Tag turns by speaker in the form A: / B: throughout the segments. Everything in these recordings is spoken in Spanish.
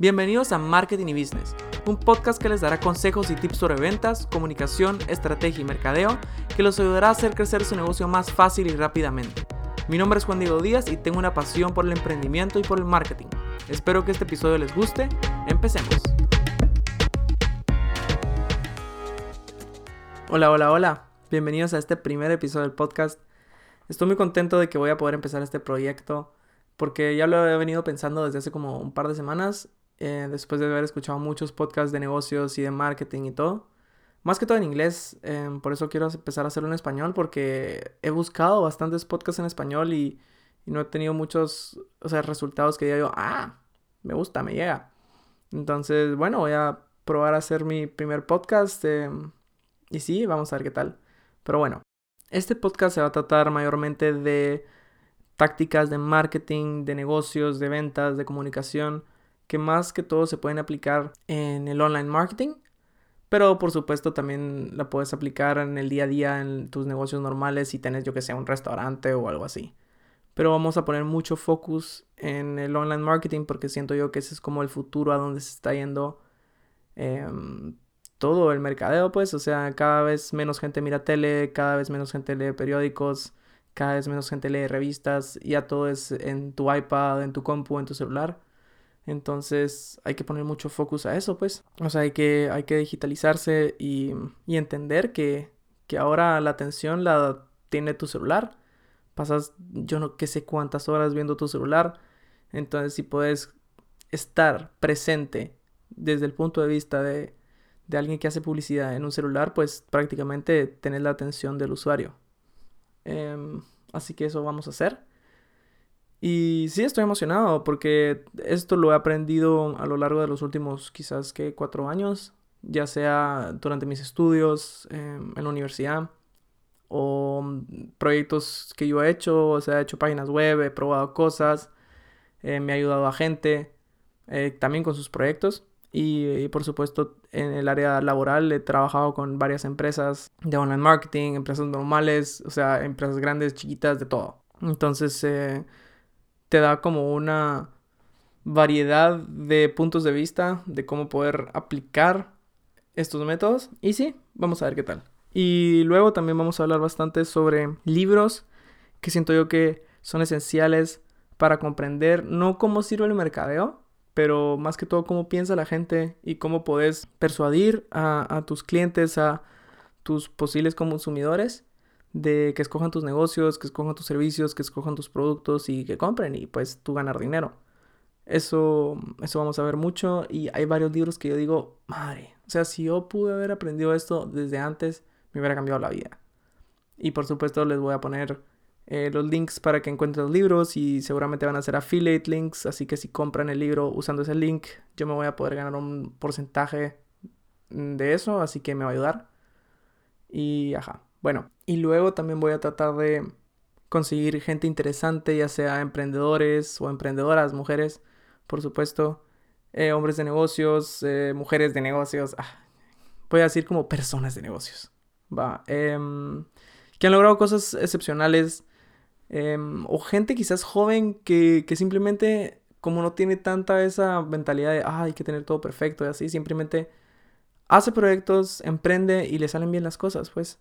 A: Bienvenidos a Marketing y Business, un podcast que les dará consejos y tips sobre ventas, comunicación, estrategia y mercadeo que los ayudará a hacer crecer su negocio más fácil y rápidamente. Mi nombre es Juan Diego Díaz y tengo una pasión por el emprendimiento y por el marketing. Espero que este episodio les guste. Empecemos. Hola, hola, hola. Bienvenidos a este primer episodio del podcast. Estoy muy contento de que voy a poder empezar este proyecto porque ya lo he venido pensando desde hace como un par de semanas, eh, después de haber escuchado muchos podcasts de negocios y de marketing y todo. Más que todo en inglés, em, por eso quiero empezar a hacerlo en español, porque he buscado bastantes podcasts en español y, no he tenido muchos, o sea, resultados que diga yo, ah, me gusta, me llega. Entonces, bueno, voy a probar a hacer mi primer podcast em, y sí, vamos a ver qué tal. Pero bueno, este podcast se va a tratar mayormente de tácticas de marketing, de negocios, de ventas, de comunicación, que más que todo se pueden aplicar en el online marketing, pero por supuesto también la puedes aplicar en el día a día en tus negocios normales si tienes yo que sea un restaurante o algo así. Pero vamos a poner mucho focus en el online marketing porque siento yo que ese es como el futuro a donde se está yendo em, todo el mercadeo, pues, o sea, cada vez menos gente mira tele, cada vez menos gente lee periódicos, cada vez menos gente lee revistas, ya todo es en tu iPad, en tu compu, en tu celular. Entonces hay que poner mucho focus a eso, pues. O sea, hay que, hay que digitalizarse y, y entender que, que ahora la atención la tiene tu celular. Pasas yo no sé cuántas horas viendo tu celular. Entonces si puedes estar presente desde el punto de vista de, de alguien que hace publicidad en un celular, pues prácticamente tenés la atención del usuario. Em, así que eso vamos a hacer. Y sí estoy emocionado porque esto lo he aprendido a lo largo de los últimos quizás que cuatro años, ya sea durante mis estudios em, en la universidad o proyectos que yo he hecho, o sea, he hecho páginas web, he probado cosas, eh, me ha ayudado a gente eh, también con sus proyectos. Y, por supuesto en el área laboral he trabajado con varias empresas de online marketing, empresas normales, o sea, empresas grandes, chiquitas, de todo. Entonces eh, te da como una variedad de puntos de vista de cómo poder aplicar estos métodos. Y sí, vamos a ver qué tal. Y luego también vamos a hablar bastante sobre libros que siento yo que son esenciales para comprender no cómo sirve el mercadeo, pero más que todo cómo piensa la gente y cómo puedes persuadir a, tus clientes, a tus posibles consumidores de que escojan tus negocios, que escojan tus servicios, que escojan tus productos y que compren y pues tú ganar dinero. Eso, eso vamos a ver mucho y hay varios libros que yo digo, madre, o sea, si yo pude haber aprendido esto desde antes, me hubiera cambiado la vida. Y por supuesto les voy a poner eh, los links para que encuentres los libros y seguramente van a ser affiliate links, así que si compran el libro usando ese link, yo me voy a poder ganar un porcentaje de eso, así que me va a ayudar. Y ajá, bueno, y luego también voy a tratar de conseguir gente interesante, ya sea emprendedores o emprendedoras, mujeres, por supuesto, eh, hombres de negocios, eh, mujeres de negocios, ah, voy a decir como personas de negocios, va, em, que han logrado cosas excepcionales Em, o gente quizás joven que, simplemente, como no tiene tanta esa mentalidad de, ah, hay que tener todo perfecto y así, simplemente hace proyectos, emprende y le salen bien las cosas, pues.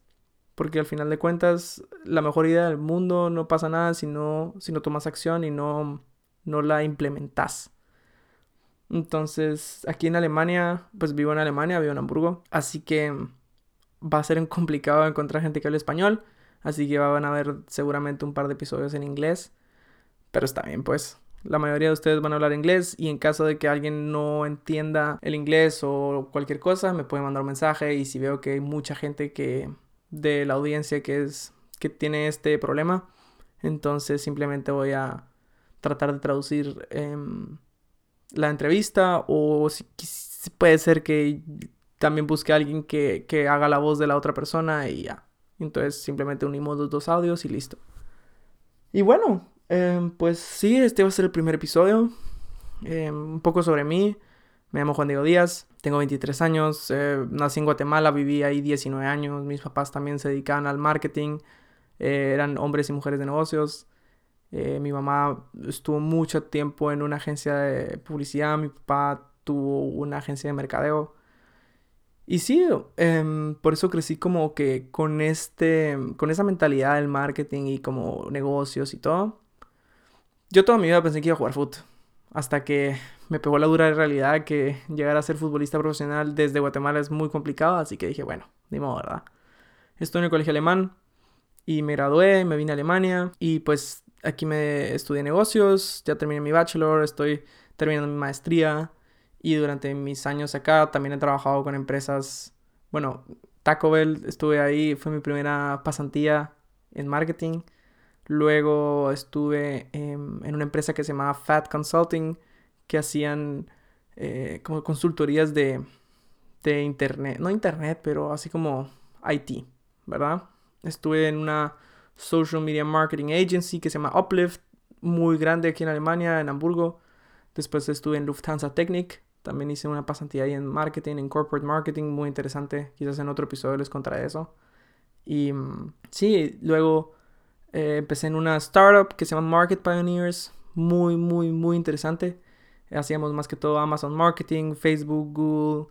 A: Porque al final de cuentas, la mejor idea del mundo no pasa nada si no, si no tomas acción y no, no la implementas. Entonces, aquí en Alemania, pues vivo en Alemania, vivo en Hamburgo, así que va a ser complicado encontrar gente que hable español. Así que van a ver seguramente un par de episodios en inglés. Pero está bien, pues. La mayoría de ustedes van a hablar inglés y en caso de que alguien no entienda el inglés o cualquier cosa, me pueden mandar un mensaje y si veo que hay mucha gente que de la audiencia que es que tiene este problema, entonces simplemente voy a tratar de traducir em, la entrevista o si, puede ser que también busque a alguien que, que haga la voz de la otra persona y ya. Entonces simplemente unimos los dos audios y listo. Y bueno, em, pues sí, este va a ser el primer episodio. Em, un poco sobre mí. Me llamo Juan Diego Díaz, tengo 23 años, eh, nací en Guatemala, viví ahí 19 años, mis papás también se dedicaban al marketing, eh, eran hombres y mujeres de negocios. Eh, mi mamá estuvo mucho tiempo en una agencia de publicidad, mi papá tuvo una agencia de mercadeo. Y sí, em, por eso crecí como que con este, con esa mentalidad del marketing y como negocios y todo. Yo toda mi vida pensé que iba a jugar fútbol. Hasta que me pegó la dura realidad que llegar a ser futbolista profesional desde Guatemala es muy complicado. Así que dije, bueno, ni modo, ¿verdad? Estoy en el colegio alemán y me gradué, me vine a Alemania y pues aquí me estudié negocios, ya terminé mi bachelor, estoy terminando mi maestría y durante mis años acá también he trabajado con empresas, bueno, Taco Bell, estuve ahí, fue mi primera pasantía en marketing. Luego estuve en, una empresa que se llamaba Fat Consulting, que hacían eh, como consultorías de, de internet, no internet, pero así como IT, ¿verdad? Estuve en una social media marketing agency que se llama Uplift, muy grande aquí en Alemania, en Hamburgo. Después estuve en Lufthansa Technik, también hice una pasantía ahí en marketing, en corporate marketing, muy interesante. Quizás en otro episodio les contaré eso. Y mm, sí, luego eh, empecé en una startup que se llama Market Pioneers, muy, muy, muy interesante. Hacíamos más que todo Amazon Marketing, Facebook, Google,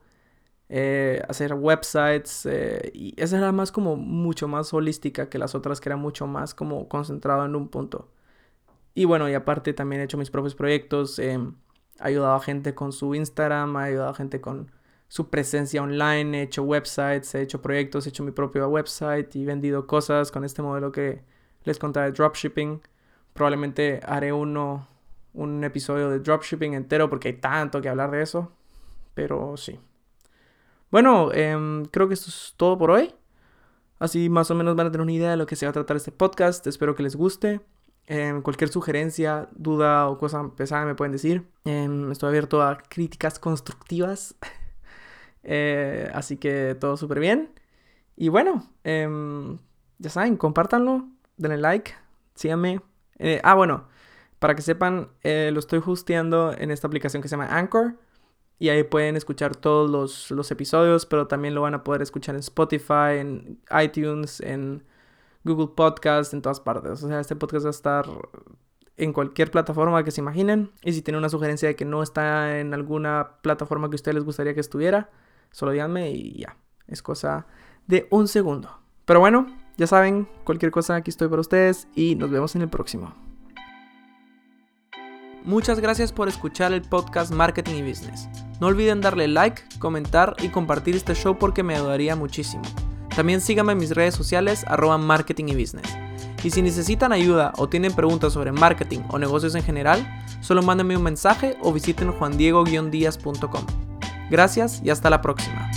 A: eh, hacer websites. Eh, y esa era más como mucho más holística que las otras, que era mucho más como concentrado en un punto. Y bueno, y aparte también he hecho mis propios proyectos. he ayudado a gente con su Instagram, he ayudado a gente con su presencia online, he hecho websites, he hecho proyectos, he hecho mi propio website y vendido cosas con este modelo que les contaba de dropshipping. Probablemente haré uno, un episodio de dropshipping entero porque hay tanto que hablar de eso. Pero sí. Bueno, em, creo que esto es todo por hoy. Así más o menos van a tener una idea de lo que se va a tratar este podcast. Espero que les guste. Em, cualquier sugerencia, duda o cosa pesada me pueden decir. Em, estoy abierto a críticas constructivas. Eh, así que todo súper bien. Y bueno, ya saben, compártanlo, denle like, síganme. Eh, ah, bueno, para que sepan, eh, lo estoy hosteando en esta aplicación que se llama Anchor y ahí pueden escuchar todos los, los, episodios, pero también lo van a poder escuchar en Spotify, en iTunes, en Google Podcast, en todas partes. O sea, este podcast va a estar en cualquier plataforma que se imaginen. Y si tienen una sugerencia de que no está en alguna plataforma que a ustedes les gustaría que estuviera, solo díganme y ya. Es cosa de un segundo. Pero bueno, ya saben, cualquier cosa aquí estoy para ustedes y nos vemos en el próximo. Muchas gracias por escuchar el podcast Marketing y Business. No olviden darle like, comentar y compartir este show porque me ayudaría muchísimo. También síganme en mis redes sociales arroba marketing y business. Y si necesitan ayuda o tienen preguntas sobre marketing o negocios en general, solo mándenme un mensaje o visiten juandiego-díaz.com. Gracias y hasta la próxima.